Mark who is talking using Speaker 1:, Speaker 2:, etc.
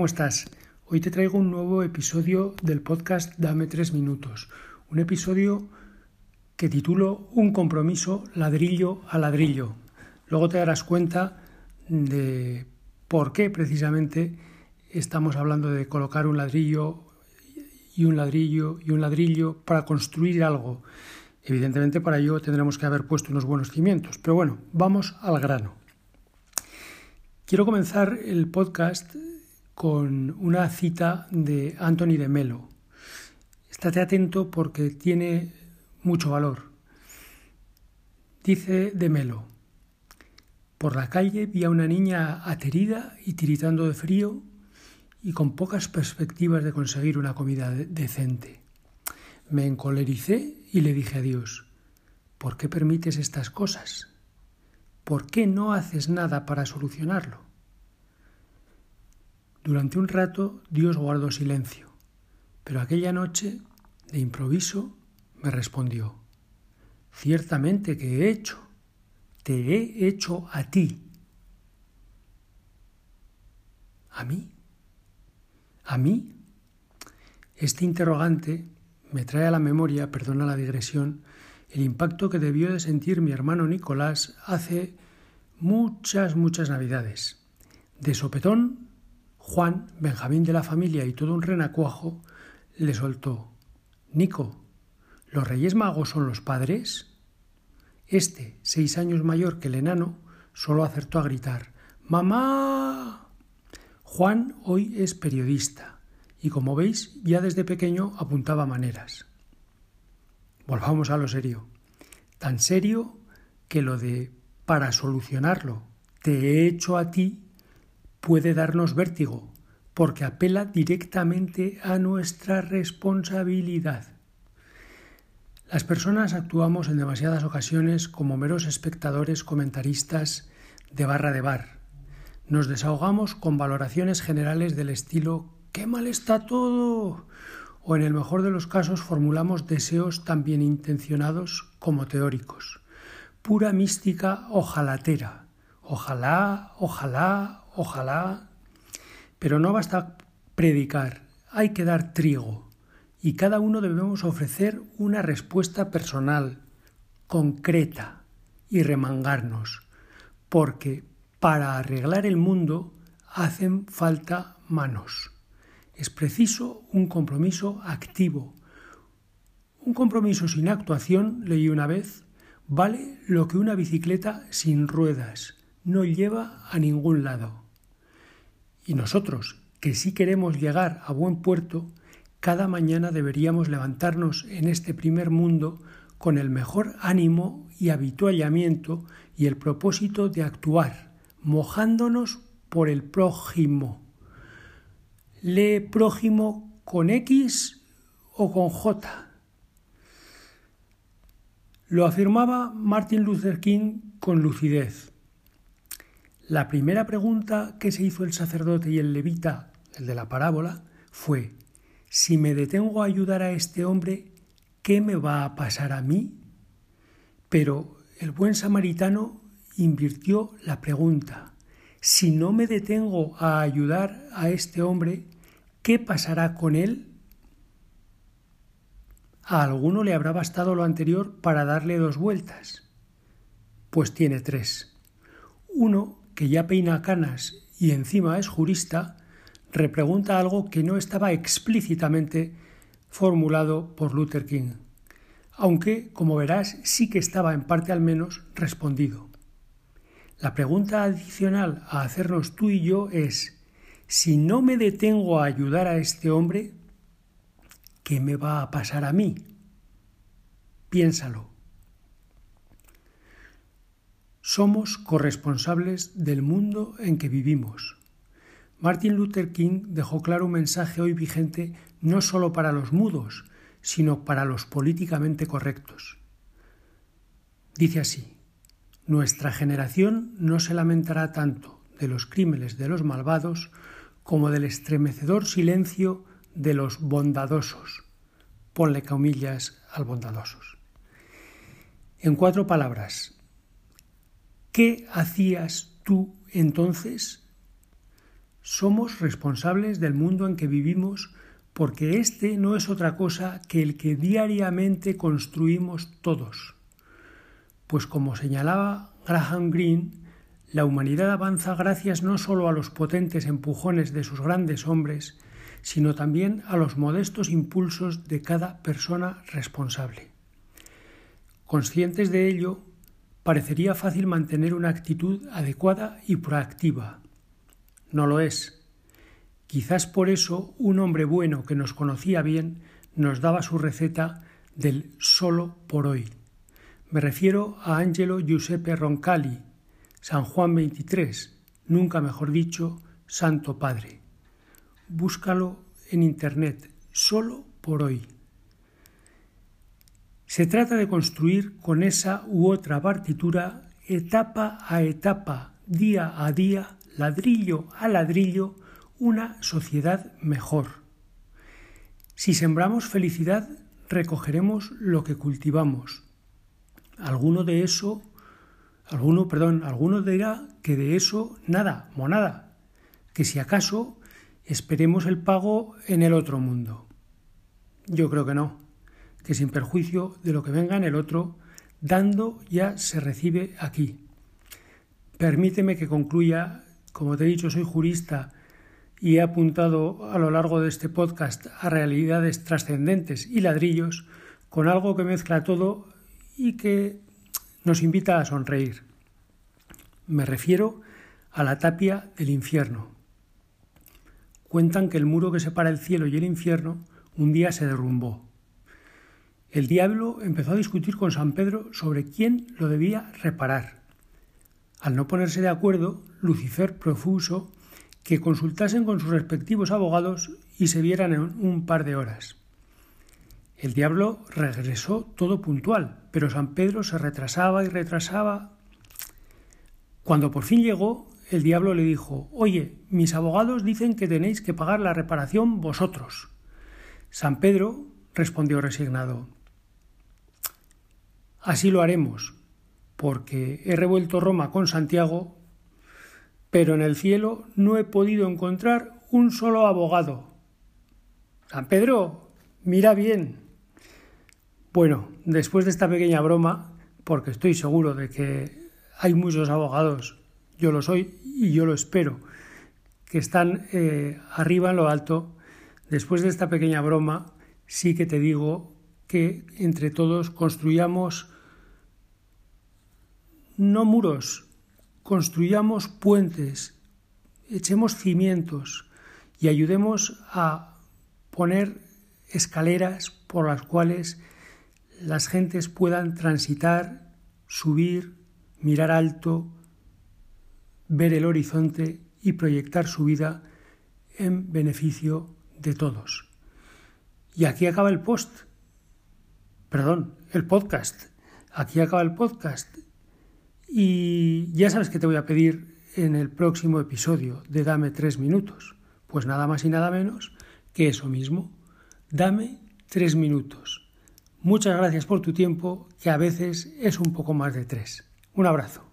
Speaker 1: ¿cómo estás? Hoy te traigo un nuevo episodio del podcast Dame tres minutos. Un episodio que titulo Un compromiso ladrillo a ladrillo. Luego te darás cuenta de por qué precisamente estamos hablando de colocar un ladrillo y un ladrillo y un ladrillo para construir algo. Evidentemente para ello tendremos que haber puesto unos buenos cimientos. Pero bueno, vamos al grano. Quiero comenzar el podcast con una cita de Anthony de Melo. Estate atento porque tiene mucho valor. Dice de Melo, por la calle vi a una niña aterida y tiritando de frío y con pocas perspectivas de conseguir una comida decente. Me encolericé y le dije a Dios, ¿por qué permites estas cosas? ¿Por qué no haces nada para solucionarlo? Durante un rato Dios guardó silencio, pero aquella noche, de improviso, me respondió, Ciertamente que he hecho, te he hecho a ti. ¿A mí? ¿A mí? Este interrogante me trae a la memoria, perdona la digresión, el impacto que debió de sentir mi hermano Nicolás hace muchas, muchas navidades. De sopetón, Juan, Benjamín de la familia y todo un renacuajo, le soltó Nico, ¿los Reyes Magos son los padres? Este, seis años mayor que el enano, solo acertó a gritar ¡Mamá! Juan hoy es periodista y como veis ya desde pequeño apuntaba maneras. Volvamos a lo serio. Tan serio que lo de para solucionarlo te he hecho a ti puede darnos vértigo, porque apela directamente a nuestra responsabilidad. Las personas actuamos en demasiadas ocasiones como meros espectadores comentaristas de barra de bar. Nos desahogamos con valoraciones generales del estilo ¡qué mal está todo! o en el mejor de los casos formulamos deseos tan bien intencionados como teóricos. Pura mística ojalatera. Ojalá, ojalá, ojalá. Pero no basta predicar, hay que dar trigo y cada uno debemos ofrecer una respuesta personal, concreta y remangarnos, porque para arreglar el mundo hacen falta manos. Es preciso un compromiso activo. Un compromiso sin actuación, leí una vez, vale lo que una bicicleta sin ruedas. No lleva a ningún lado. Y nosotros, que sí queremos llegar a buen puerto, cada mañana deberíamos levantarnos en este primer mundo con el mejor ánimo y habituallamiento y el propósito de actuar, mojándonos por el prójimo. Lee prójimo con X o con J. Lo afirmaba Martin Luther King con lucidez. La primera pregunta que se hizo el sacerdote y el levita, el de la parábola, fue si me detengo a ayudar a este hombre, ¿qué me va a pasar a mí? Pero el buen samaritano invirtió la pregunta. Si no me detengo a ayudar a este hombre, ¿qué pasará con él? A alguno le habrá bastado lo anterior para darle dos vueltas. Pues tiene tres. Uno, que ya peina canas y encima es jurista, repregunta algo que no estaba explícitamente formulado por Luther King, aunque, como verás, sí que estaba en parte al menos respondido. La pregunta adicional a hacernos tú y yo es, si no me detengo a ayudar a este hombre, ¿qué me va a pasar a mí? Piénsalo. Somos corresponsables del mundo en que vivimos Martin Luther King dejó claro un mensaje hoy vigente no solo para los mudos, sino para los políticamente correctos. Dice así, Nuestra generación no se lamentará tanto de los crímenes de los malvados como del estremecedor silencio de los bondadosos. Ponle comillas al bondadosos. En cuatro palabras, ¿qué hacías tú entonces somos responsables del mundo en que vivimos porque este no es otra cosa que el que diariamente construimos todos. Pues como señalaba Graham Greene, la humanidad avanza gracias no solo a los potentes empujones de sus grandes hombres, sino también a los modestos impulsos de cada persona responsable. Conscientes de ello, parecería fácil mantener una actitud adecuada y proactiva. No lo es. Quizás por eso un hombre bueno que nos conocía bien nos daba su receta del solo por hoy. Me refiero a Angelo Giuseppe Roncalli, San Juan 23, nunca mejor dicho, Santo Padre. Búscalo en Internet, solo por hoy. Se trata de construir con esa u otra partitura, etapa a etapa, día a día, ladrillo a ladrillo, una sociedad mejor. Si sembramos felicidad, recogeremos lo que cultivamos. Alguno de eso, alguno, perdón, alguno dirá que de eso nada, monada, que si acaso esperemos el pago en el otro mundo. Yo creo que no, que sin perjuicio de lo que venga en el otro, dando ya se recibe aquí. Permíteme que concluya, como te he dicho, soy jurista y he apuntado a lo largo de este podcast a realidades trascendentes y ladrillos con algo que mezcla todo y que nos invita a sonreír. Me refiero a la tapia del infierno. Cuentan que el muro que separa el cielo y el infierno un día se derrumbó. El diablo empezó a discutir con San Pedro sobre quién lo debía reparar. Al no ponerse de acuerdo, Lucifer profuso que consultasen con sus respectivos abogados y se vieran en un par de horas. El diablo regresó todo puntual, pero San Pedro se retrasaba y retrasaba. Cuando por fin llegó, el diablo le dijo Oye, mis abogados dicen que tenéis que pagar la reparación vosotros. San Pedro respondió resignado Así lo haremos, porque he revuelto Roma con Santiago pero en el cielo no he podido encontrar un solo abogado. San Pedro, mira bien. Bueno, después de esta pequeña broma, porque estoy seguro de que hay muchos abogados, yo lo soy y yo lo espero, que están eh, arriba en lo alto, después de esta pequeña broma, sí que te digo que entre todos construyamos no muros, construyamos puentes, echemos cimientos y ayudemos a poner escaleras por las cuales las gentes puedan transitar, subir, mirar alto, ver el horizonte y proyectar su vida en beneficio de todos. Y aquí acaba el post. Perdón, el podcast. Aquí acaba el podcast. Y ya sabes que te voy a pedir en el próximo episodio de Dame tres minutos. Pues nada más y nada menos que eso mismo. Dame tres minutos. Muchas gracias por tu tiempo, que a veces es un poco más de tres. Un abrazo.